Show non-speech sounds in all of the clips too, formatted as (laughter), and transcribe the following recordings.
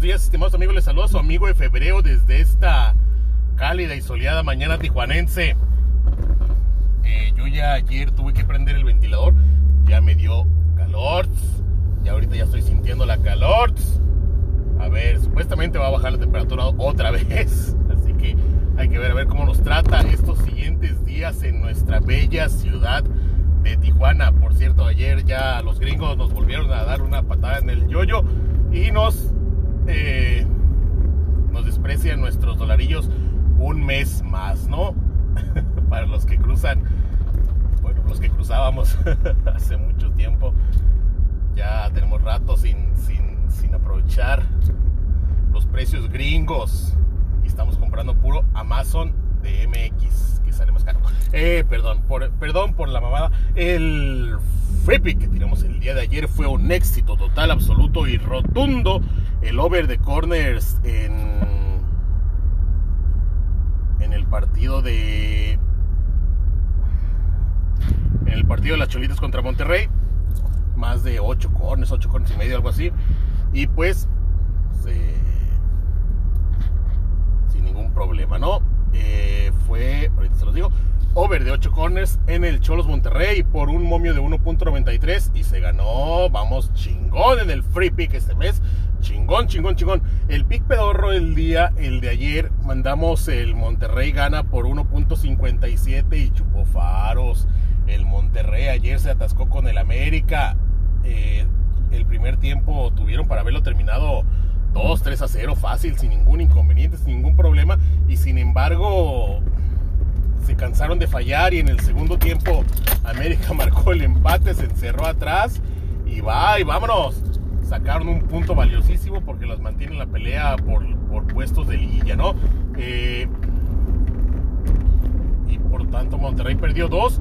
días, estimados amigos. Les saluda a su amigo de febrero desde esta cálida y soleada mañana tijuanense. Eh, yo ya ayer tuve que prender el ventilador, ya me dio calor. Y ahorita ya estoy sintiendo la calor. A ver, supuestamente va a bajar la temperatura otra (laughs) vez. Así que hay que ver a ver cómo nos trata estos siguientes días en nuestra bella ciudad de Tijuana. Por cierto, ayer ya los gringos nos volvieron a dar una patada en el yoyo y nos, eh, nos desprecian nuestros dolarillos un mes más, ¿no? (laughs) Para los que cruzan, bueno, los que cruzábamos (laughs) hace mucho tiempo, ya tenemos rato sin, sin, sin aprovechar los precios gringos y estamos comprando puro Amazon de MX, que sale más caro. Eh, perdón, por, perdón por la mamada. El free que tiramos el día de ayer fue un éxito total, absoluto y rotundo. El over de corners en, en el partido de. En el partido de las Cholitas contra Monterrey. Más de 8 corners, 8 corners y medio, algo así. Y pues. sin ningún problema, ¿no? Eh, fue, ahorita se los digo, over de 8 corners en el Cholos Monterrey por un momio de 1.93 y se ganó, vamos, chingón en el free pick este mes. Chingón, chingón, chingón. El pick pedorro el día, el de ayer, mandamos el Monterrey gana por 1.57 y chupó faros. El Monterrey ayer se atascó con el América. Eh, el primer tiempo tuvieron para haberlo terminado 2, 3 a 0, fácil, sin ningún inconveniente, sin ningún problema. Y sin embargo, se cansaron de fallar y en el segundo tiempo América (laughs) marcó el empate, se encerró atrás y va y vámonos. Sacaron un punto valiosísimo porque los mantiene en la pelea por, por puestos de liguilla, ¿no? Eh, y por tanto Monterrey perdió dos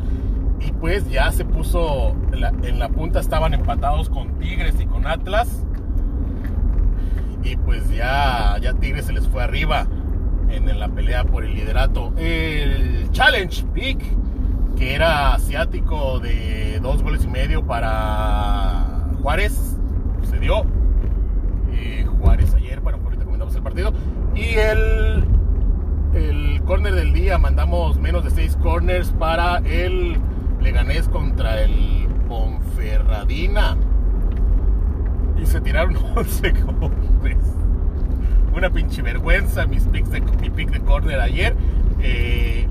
y pues ya se puso en la, en punta estaban empatados con Tigres y con Atlas y pues ya, ya Tigres se les fue arriba en, la pelea por el liderato. El Challenge Pick, que era asiático de dos goles y medio para Juárez, dio. Eh, Juárez ayer, bueno, ahorita comentamos el partido. Y el, el corner del día, mandamos menos de seis corners para el Leganés contra el Ponferradina. Y se tiraron (laughs) 11 corners una pinche vergüenza mis picks de, mi pick de corner ayer. Eh,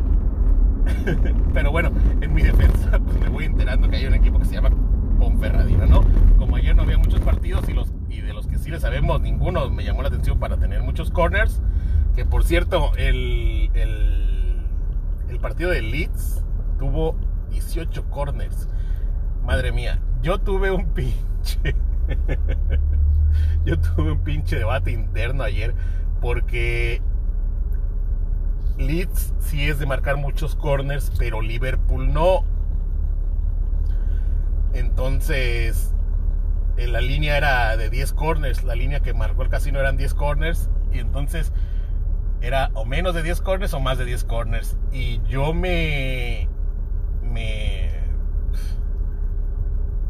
(laughs) pero bueno, en mi defensa pues me voy enterando que hay un equipo que se llama Ponferradina, ¿no? Como ayer no había muchos partidos y, los, y de los que sí le sabemos, ninguno me llamó la atención para tener muchos corners. Que por cierto, el, el, el partido de Leeds tuvo 18 corners. Madre mía, yo tuve un (laughs) pinche yo tuve un pinche debate interno ayer porque Leeds sí es de marcar muchos corners, pero Liverpool no. Entonces, en la línea era de 10 corners, la línea que marcó el casino eran 10 corners, y entonces era o menos de 10 corners o más de 10 corners. Y yo me. me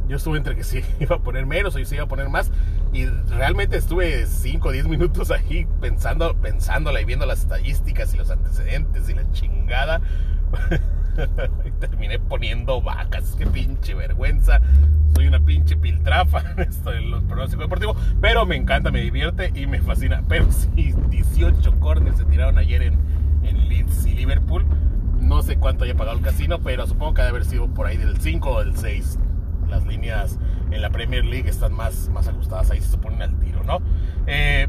yo estuve entre que sí (laughs) iba a poner menos o sí iba a poner más. Y realmente estuve 5 o 10 minutos ahí pensando, pensándola y viendo las estadísticas y los antecedentes y la chingada. (laughs) (laughs) terminé poniendo vacas. Qué pinche vergüenza. Soy una pinche piltrafa (laughs) en los pronósticos deportivos. Pero me encanta, me divierte y me fascina. Pero sí, 18 corners se tiraron ayer en, en Leeds y Liverpool. No sé cuánto haya pagado el casino, pero supongo que debe haber sido por ahí del 5 o del 6 las líneas en la Premier League están más, más ajustadas, ahí se ponen al tiro, ¿no? Eh,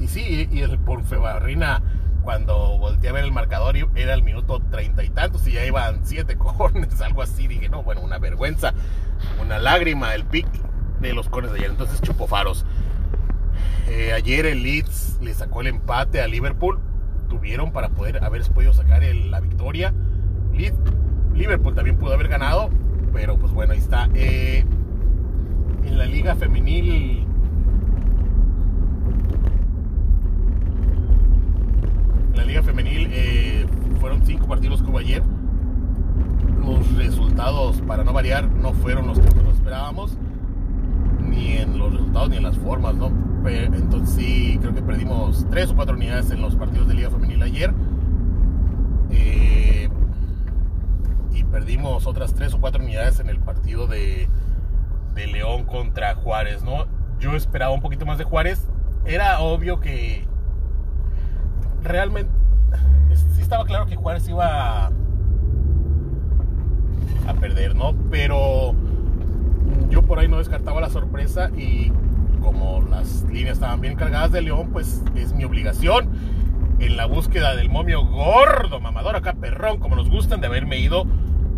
y sí, y el Ponferradina cuando volteé a ver el marcador era el minuto treinta y tantos y ya iban siete (laughs) cornes, algo así. Dije, no, bueno, una vergüenza, una lágrima, el pick de los cornes de ayer. Entonces chupo faros. Eh, ayer el Leeds le sacó el empate a Liverpool. Tuvieron para poder haber podido sacar la victoria. Leeds Liverpool también pudo haber ganado, pero pues bueno, ahí está. Eh, en la liga femenil en la liga femenil eh, fueron cinco partidos hubo ayer. Los resultados, para no variar, no fueron los que nosotros esperábamos, ni en los resultados resultados ni en las formas, ¿no? entonces sí, creo que perdimos tres o cuatro unidades en los partidos de Liga Femenil ayer. Eh, y perdimos otras tres o cuatro unidades en el partido de, de León contra Juárez, ¿no? Yo esperaba un poquito más de Juárez. Era obvio que realmente sí estaba claro que Juárez iba a, perder, ¿no? Pero yo por ahí no descartaba la sorpresa y como las líneas estaban bien cargadas de León, pues es mi obligación en la búsqueda del momio gordo, mamador, acá perrón, como nos gustan, de haberme ido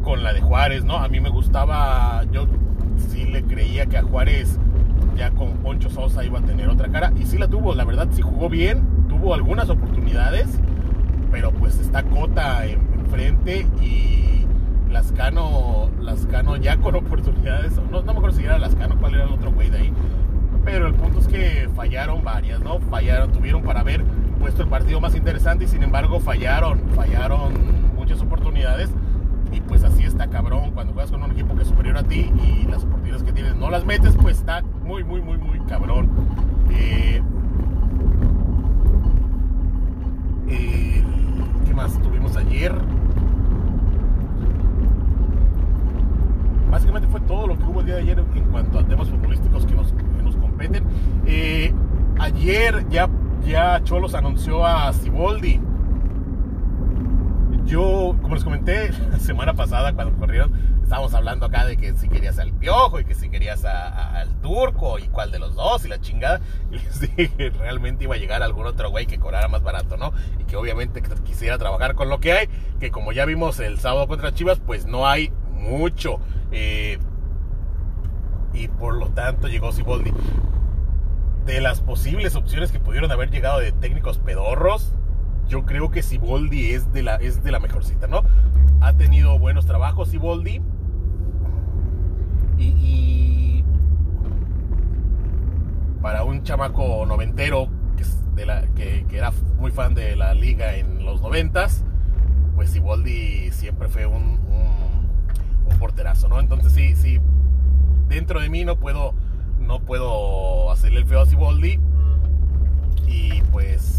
con la de Juárez, ¿no? A mí me gustaba, yo sí le creía que a Juárez ya con Poncho Sosa iba a tener otra cara y sí la tuvo, la verdad sí jugó bien, tuvo algunas oportunidades, pero pues está Cota enfrente y Lascano, Lascano ya con (laughs) oportunidades, no, no me acuerdo si era Lascano, cuál era el otro güey de ahí, pero el punto es que fallaron varias, ¿no? Fallaron, tuvieron para haber puesto el partido más interesante y sin embargo fallaron, fallaron muchas oportunidades y pues así está cabrón cuando juegas con un equipo que es superior a ti y las oportunidades que tienes no las metes, pues está muy, muy, muy, muy cabrón. Eh, ¿Qué tuvimos ayer? Básicamente fue todo lo que hubo el día de ayer en cuanto a temas futbolísticos que nos, nos competen. Eh, ayer ya, ya Cholos anunció a Siboldi yo, como les comenté (laughs) la semana pasada cuando corrieron, estábamos hablando acá de que si querías al piojo y que si querías al turco y cuál de los dos y la chingada. (laughs) Y les dije que realmente iba a llegar algún otro güey que cobrara más barato, ¿no? Y que obviamente quisiera trabajar con lo que hay, que como ya vimos el sábado contra Chivas, pues no hay mucho. Eh, y por lo tanto llegó Siboldi. De las posibles opciones que pudieron haber llegado de técnicos pedorros, yo creo que Siboldi es de la, es de la mejorcita, ¿no? Ha tenido buenos trabajos Siboldi. Y, y para un chamaco noventero que, era muy fan de la liga en los noventas, pues Siboldi siempre fue un, un, un, porterazo, ¿no? Entonces sí, sí, dentro de mí no puedo, no puedo hacerle el feo a Siboldi. Y pues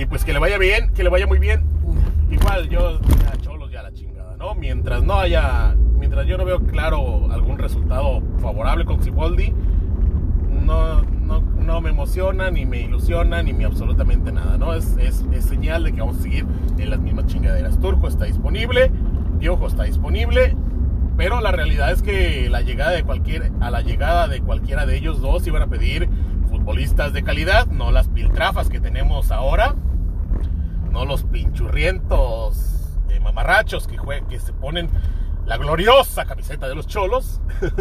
y pues que le vaya bien, que le vaya muy bien. Igual yo, ya cholos ya la chingada, ¿no? Mientras no haya, mientras yo no veo claro algún resultado favorable con Siboldi, no, no, no, me emociona, ni me ilusiona, ni me absolutamente nada, ¿no? Es, es, es, señal de que vamos a seguir en las mismas chingaderas. Turco está disponible, Piojo está disponible, pero la realidad es que la llegada de cualquier, a la llegada de cualquiera de ellos dos iban a pedir futbolistas de calidad, no las piltrafas que tenemos ahora, no los pinchurrientos eh, mamarrachos que, que se ponen la gloriosa camiseta de los cholos. (laughs)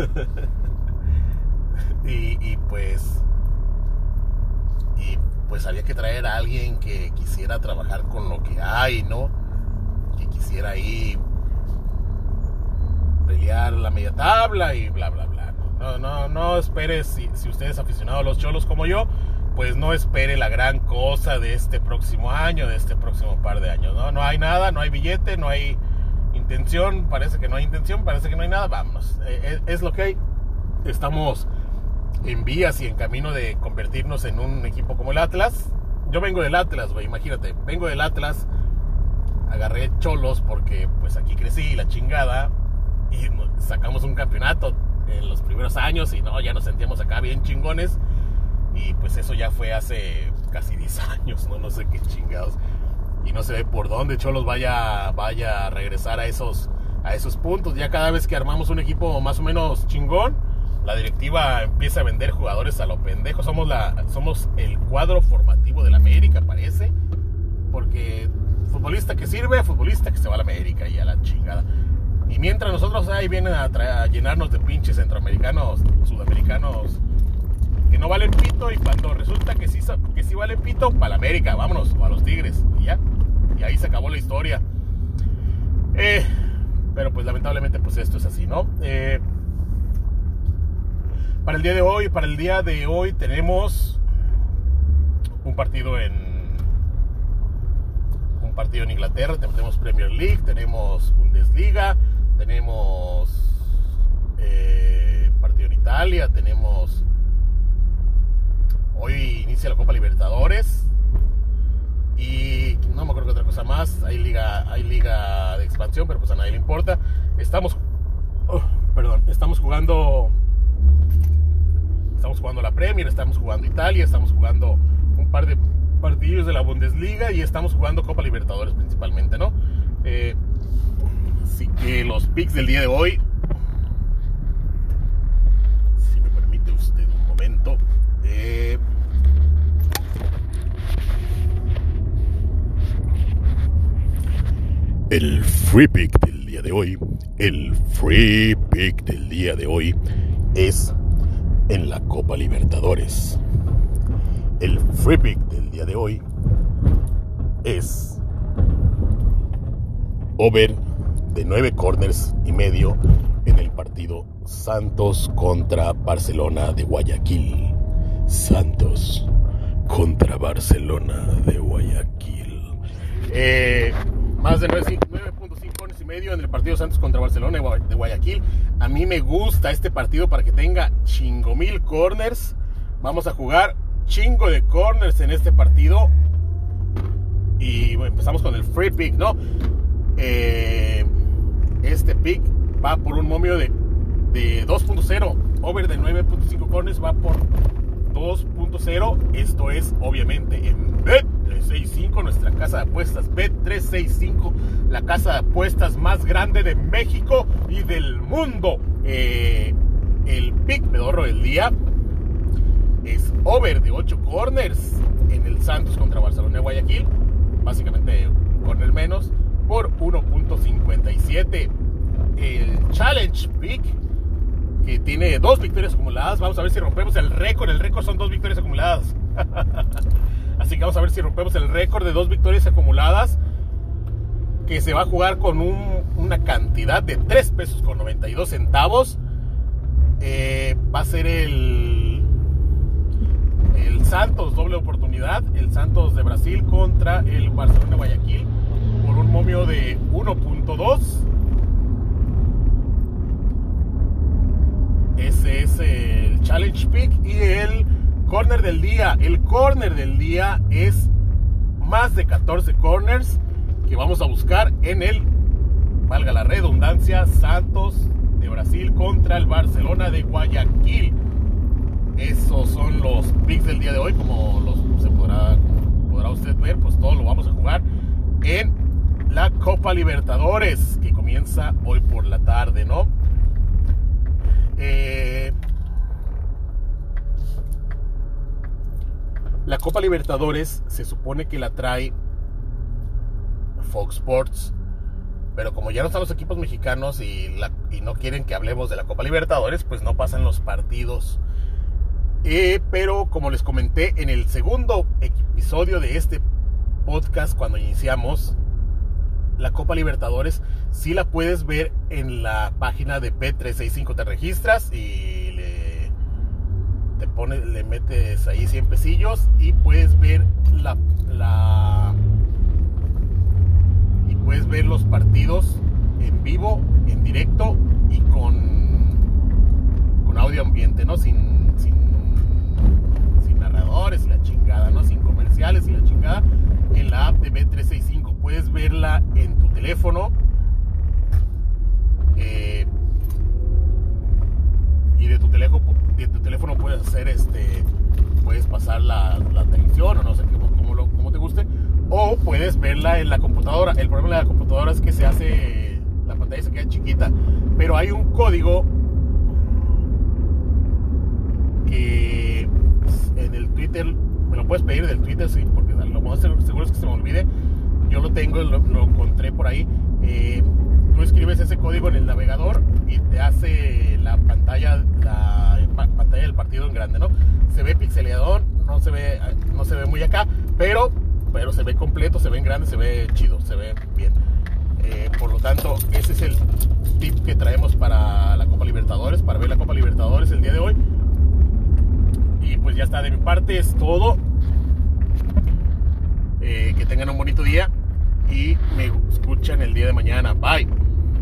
y, pues. Y pues había que traer a alguien que quisiera trabajar con lo que hay, ¿no? Que quisiera ahí pelear la media tabla y bla, bla, bla. No, no, no esperes, si, si usted es aficionado a los cholos como yo, pues no espere la gran cosa de este próximo año, de este próximo par de años. No, no hay nada, no hay billete, no hay intención, parece que no hay intención, parece que no hay nada, vamos, eh, eh, es, lo que hay. Estamos en vías y en camino de convertirnos en un equipo como el Atlas. Yo vengo del Atlas, güey, imagínate, vengo del Atlas, agarré cholos porque pues aquí crecí, la chingada, y sacamos un campeonato en los primeros años y no, ya nos sentíamos acá bien chingones. Y pues eso ya fue hace casi 10 (laughs) años, no, no sé qué chingados. Y no ve por dónde Cholos vaya, vaya a regresar a esos, a esos puntos. Ya cada vez que armamos un equipo más o menos chingón, la directiva empieza a vender jugadores a lo pendejo. Somos, la, somos el cuadro formativo de la América, parece. Porque futbolista que sirve, futbolista que se va a la América y a la chingada. Y mientras nosotros ahí vienen a, llenarnos de pinches centroamericanos, sudamericanos, no valen pito, y cuando resulta que sí, que sí valen pito, para la América, vámonos, o a los Tigres, y ya. Y ahí se acabó la historia. Eh, pero pues lamentablemente pues esto es así, ¿no? Eh, para el día de hoy, para el día de hoy tenemos un partido en un partido en Inglaterra, tenemos Premier League, tenemos Bundesliga, tenemos eh, partido en Italia tenemos... Hoy inicia la Copa Libertadores. Y no me acuerdo qué otra cosa más. Hay liga, hay liga de expansión, pero pues a nadie le importa. Estamos... oh, perdón, estamos jugando... Estamos jugando la Premier, estamos jugando Italia, estamos jugando un par de partidos de la Bundesliga y estamos jugando Copa Libertadores principalmente, ¿no? Eh, así que los picks del día de hoy, si me permite usted un momento, eh, el free pick del día de hoy, el free pick del día de hoy es en la Copa Libertadores. El free pick del día de hoy es over de 9 corners y medio en el partido Santos contra Barcelona de Guayaquil. Santos contra Barcelona de Guayaquil. Eh, más de 9.5 corners y medio en el partido Santos contra Barcelona de Guayaquil. A mí me gusta este partido para que tenga chingo mil corners. Vamos a jugar chingo de corners en este partido. Y bueno, empezamos con el free pick, ¿no? Eh, este pick va por un momio de, de 2.0. Over de 9.5 corners va por 2.0. Esto es obviamente en Bet365, nuestra casa de apuestas. Bet365, la casa de apuestas más grande de México y del mundo. Eh, el pick pedorro del día es over de 8 corners en el Santos contra Barcelona de Guayaquil. Básicamente un corner menos por 1.57. El Challenge Pick, que tiene dos victorias acumuladas. Vamos a ver si rompemos el récord. El récord son dos victorias acumuladas. (laughs) Así que vamos a ver si rompemos el récord de dos victorias acumuladas. Que se va a jugar con un, una cantidad de 3 pesos con 92 centavos. Eh, va a ser el, el Santos doble oportunidad. El Santos de Brasil contra el Barcelona Guayaquil. Por un momio de 1.2. Ese es el Challenge Pick y el corner del día. El corner del día es más de 14 corners que vamos a buscar en el, valga la redundancia, Santos de Brasil contra el Barcelona de Guayaquil. Esos son los picks del día de hoy, como los se podrá, podrá usted ver, pues todo lo vamos a jugar en la Copa Libertadores que comienza hoy por la tarde, ¿no? Eh, la Copa Libertadores se supone que la trae Fox Sports, pero como ya no están los equipos mexicanos y, no quieren que hablemos de la Copa Libertadores, pues no pasan los partidos. Eh, pero como les comenté en el segundo episodio de este podcast cuando iniciamos, la Copa Libertadores sí la puedes ver en la página de Bet365. Te registras y le metes ahí 100 pesillos y puedes ver la, la y puedes ver los partidos en vivo, en directo y con, con audio ambiente, ¿no? Sin, sin, narradores y la chingada, ¿no? Sin comerciales y la chingada en la app de B365. Puedes verla en tu teléfono. Eh, y de tu teléfono puedes hacer este. Puedes pasar la, la televisión o no sé cómo, lo, cómo te guste. O puedes verla en la computadora. El problema de la computadora es que se hace. La pantalla se queda chiquita. Pero hay un código que en el Twitter me lo puedes pedir del Twitter, sí, porque lo más seguro es que se me olvide. Yo lo tengo, lo, lo encontré por ahí. Eh, tú escribes ese código en el navegador y te hace la pantalla, la pantalla del partido en grande, ¿no? Se ve pixeleador, no se ve, no se ve muy acá, pero, pero se ve completo, se ve en grande, se ve chido, se ve bien. Eh, por lo tanto, ese es el tip que traemos para la Copa Libertadores, para ver la Copa Libertadores el día de hoy. Y pues ya está, de mi parte es todo. Eh, que tengan un bonito día y me escuchan el día de mañana. Bye.